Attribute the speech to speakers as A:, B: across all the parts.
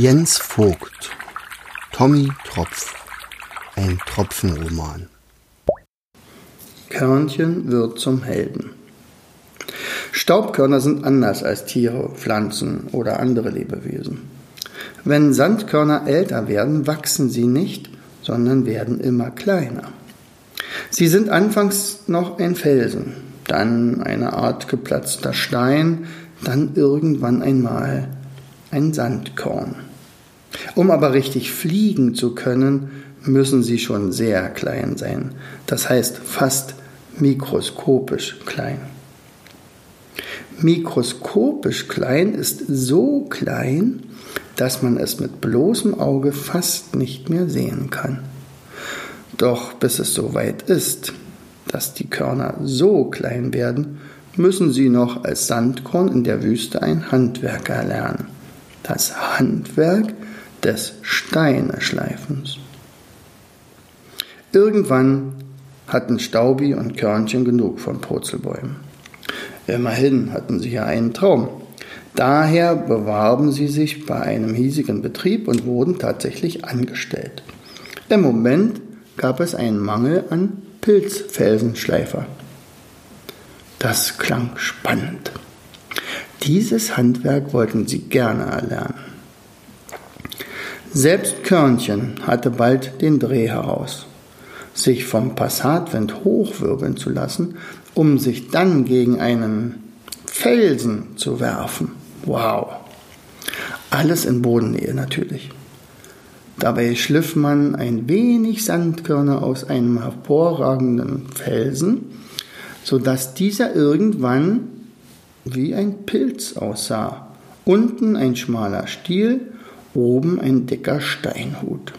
A: Jens Vogt Tommy Tropf Ein Tropfenroman
B: Körnchen wird zum Helden. Staubkörner sind anders als Tiere, Pflanzen oder andere Lebewesen. Wenn Sandkörner älter werden, wachsen sie nicht, sondern werden immer kleiner. Sie sind anfangs noch ein Felsen, dann eine Art geplatzter Stein, dann irgendwann einmal ein Sandkorn. Um aber richtig fliegen zu können, müssen sie schon sehr klein sein, das heißt fast mikroskopisch klein. Mikroskopisch klein ist so klein, dass man es mit bloßem Auge fast nicht mehr sehen kann. Doch bis es so weit ist, dass die Körner so klein werden, müssen sie noch als Sandkorn in der Wüste ein Handwerker lernen. Das Handwerk des Steineschleifens. Irgendwann hatten Staubi und Körnchen genug von Purzelbäumen. Immerhin hatten sie ja einen Traum. Daher bewarben sie sich bei einem hiesigen Betrieb und wurden tatsächlich angestellt. Im Moment gab es einen Mangel an Pilzfelsenschleifer. Das klang spannend. Dieses Handwerk wollten sie gerne erlernen. Selbst Körnchen hatte bald den Dreh heraus, sich vom Passatwind hochwirbeln zu lassen, um sich dann gegen einen Felsen zu werfen. Wow! Alles in Bodennähe natürlich. Dabei schliff man ein wenig Sandkörner aus einem hervorragenden Felsen, sodass dieser irgendwann wie ein Pilz aussah. Unten ein schmaler Stiel, oben ein dicker Steinhut.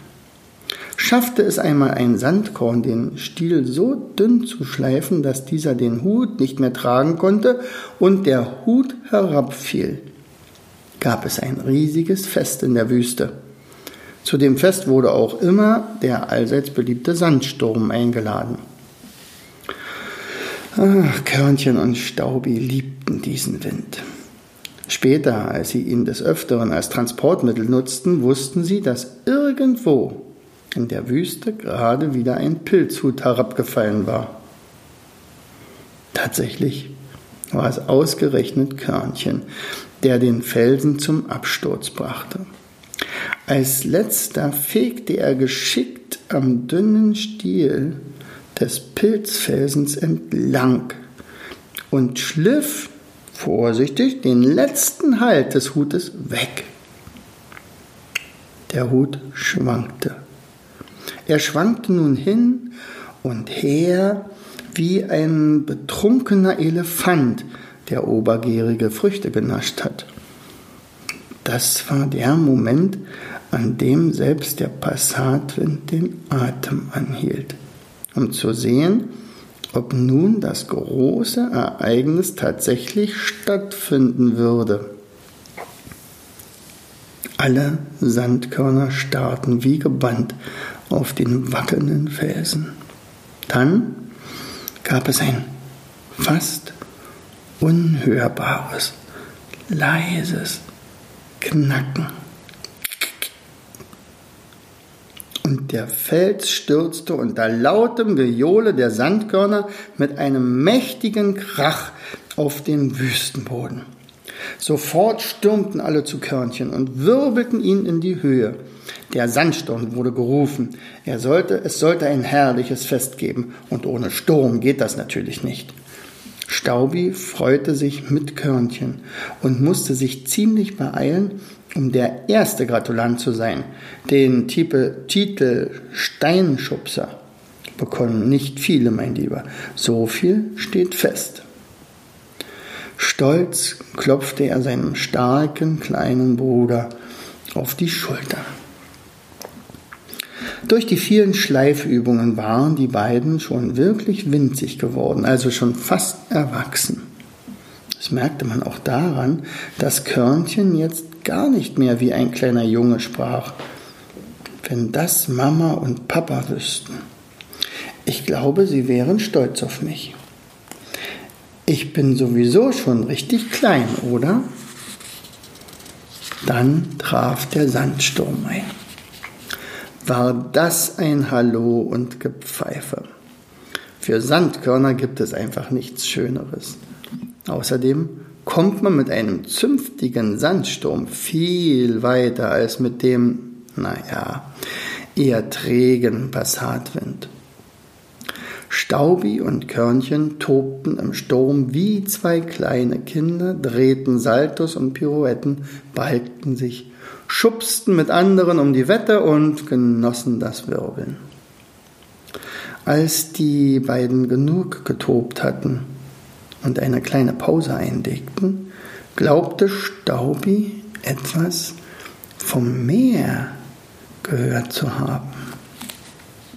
B: Schaffte es einmal ein Sandkorn, den Stiel so dünn zu schleifen, dass dieser den Hut nicht mehr tragen konnte und der Hut herabfiel, gab es ein riesiges Fest in der Wüste. Zu dem Fest wurde auch immer der allseits beliebte Sandsturm eingeladen. Ach, Körnchen und Staubi liebten diesen Wind. Später, als sie ihn des Öfteren als Transportmittel nutzten, wussten sie, dass irgendwo in der Wüste gerade wieder ein Pilzhut herabgefallen war. Tatsächlich war es ausgerechnet Körnchen, der den Felsen zum Absturz brachte. Als letzter fegte er geschickt am dünnen Stiel des Pilzfelsens entlang und schliff vorsichtig den letzten Halt des Hutes weg. Der Hut schwankte. Er schwankte nun hin und her wie ein betrunkener Elefant, der obergärige Früchte genascht hat. Das war der Moment, an dem selbst der Passatwind den Atem anhielt, um zu sehen, ob nun das große Ereignis tatsächlich stattfinden würde. Alle Sandkörner starrten wie gebannt auf den wackelnden Felsen. Dann gab es ein fast unhörbares, leises Knacken. Und der Fels stürzte unter lautem Gejohle der Sandkörner mit einem mächtigen Krach auf den Wüstenboden. Sofort stürmten alle zu Körnchen und wirbelten ihn in die Höhe. Der Sandsturm wurde gerufen. Er sollte, es sollte ein herrliches Fest geben, und ohne Sturm geht das natürlich nicht. Staubi freute sich mit Körnchen und musste sich ziemlich beeilen, um der erste Gratulant zu sein. Den Titel Steinschubser bekommen nicht viele, mein Lieber. So viel steht fest. Stolz klopfte er seinem starken kleinen Bruder auf die Schulter. Durch die vielen Schleifübungen waren die beiden schon wirklich winzig geworden, also schon fast erwachsen. Das merkte man auch daran, dass Körnchen jetzt gar nicht mehr wie ein kleiner Junge sprach. Wenn das Mama und Papa wüssten. Ich glaube, sie wären stolz auf mich. Ich bin sowieso schon richtig klein, oder? Dann traf der Sandsturm ein. War das ein Hallo und Gepfeife? Für Sandkörner gibt es einfach nichts Schöneres. Außerdem kommt man mit einem zünftigen Sandsturm viel weiter als mit dem, naja, eher trägen Passatwind. Staubi und Körnchen tobten im Sturm wie zwei kleine Kinder, drehten Saltos und Pirouetten, balgten sich, schubsten mit anderen um die Wette und genossen das Wirbeln. Als die beiden genug getobt hatten und eine kleine Pause einlegten, glaubte Staubi etwas vom Meer gehört zu haben.